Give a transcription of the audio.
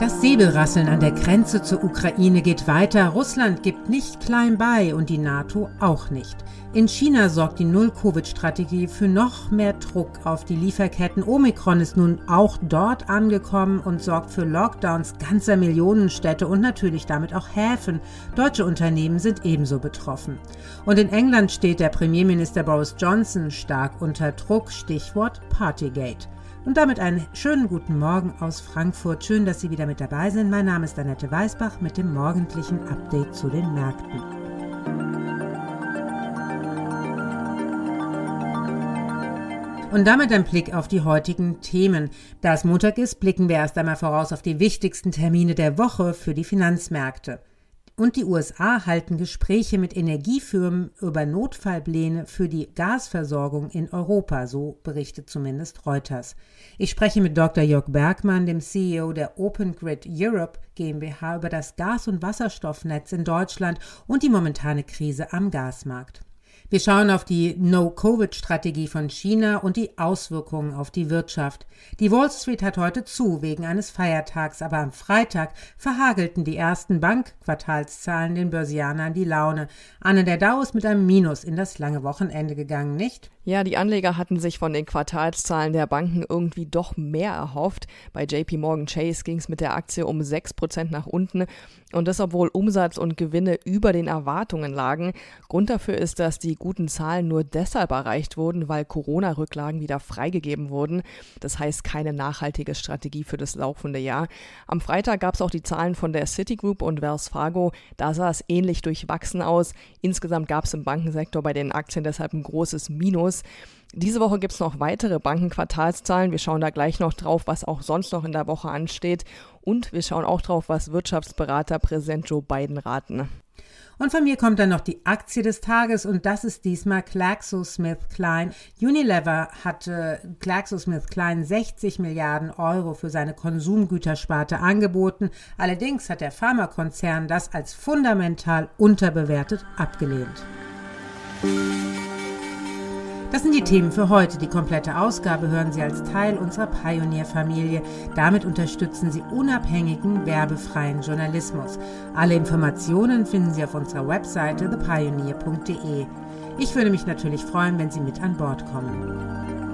Das Säbelrasseln an der Grenze zur Ukraine geht weiter. Russland gibt nicht klein bei und die NATO auch nicht. In China sorgt die Null-Covid-Strategie für noch mehr Druck auf die Lieferketten. Omikron ist nun auch dort angekommen und sorgt für Lockdowns ganzer Millionenstädte und natürlich damit auch Häfen. Deutsche Unternehmen sind ebenso betroffen. Und in England steht der Premierminister Boris Johnson stark unter Druck. Stichwort Partygate. Und damit einen schönen guten Morgen aus Frankfurt. Schön, dass Sie wieder mit dabei sind. Mein Name ist Annette Weißbach mit dem morgendlichen Update zu den Märkten. Und damit ein Blick auf die heutigen Themen. Da es Montag ist, blicken wir erst einmal voraus auf die wichtigsten Termine der Woche für die Finanzmärkte. Und die USA halten Gespräche mit Energiefirmen über Notfallpläne für die Gasversorgung in Europa, so berichtet zumindest Reuters. Ich spreche mit Dr. Jörg Bergmann, dem CEO der Open Grid Europe GmbH, über das Gas- und Wasserstoffnetz in Deutschland und die momentane Krise am Gasmarkt. Wir schauen auf die No-Covid-Strategie von China und die Auswirkungen auf die Wirtschaft. Die Wall Street hat heute zu wegen eines Feiertags, aber am Freitag verhagelten die ersten Bankquartalszahlen den Börsianern die Laune. Anne der Dow ist mit einem Minus in das lange Wochenende gegangen, nicht? Ja, die Anleger hatten sich von den Quartalszahlen der Banken irgendwie doch mehr erhofft. Bei JP Morgan Chase ging es mit der Aktie um 6% nach unten und das, obwohl Umsatz und Gewinne über den Erwartungen lagen. Grund dafür ist, dass die guten Zahlen nur deshalb erreicht wurden, weil Corona-Rücklagen wieder freigegeben wurden. Das heißt keine nachhaltige Strategie für das laufende Jahr. Am Freitag gab es auch die Zahlen von der Citigroup und Wells Fargo. Da sah es ähnlich durchwachsen aus. Insgesamt gab es im Bankensektor bei den Aktien deshalb ein großes Minus. Diese Woche gibt es noch weitere Bankenquartalszahlen. Wir schauen da gleich noch drauf, was auch sonst noch in der Woche ansteht. Und wir schauen auch drauf, was Wirtschaftsberater Präsident Joe Biden raten. Und von mir kommt dann noch die Aktie des Tages und das ist diesmal GlaxoSmithKline. Unilever hatte GlaxoSmithKline 60 Milliarden Euro für seine Konsumgütersparte angeboten. Allerdings hat der Pharmakonzern das als fundamental unterbewertet abgelehnt. Das sind die Themen für heute. Die komplette Ausgabe hören Sie als Teil unserer Pioneer-Familie. Damit unterstützen Sie unabhängigen, werbefreien Journalismus. Alle Informationen finden Sie auf unserer Webseite thepioneer.de. Ich würde mich natürlich freuen, wenn Sie mit an Bord kommen.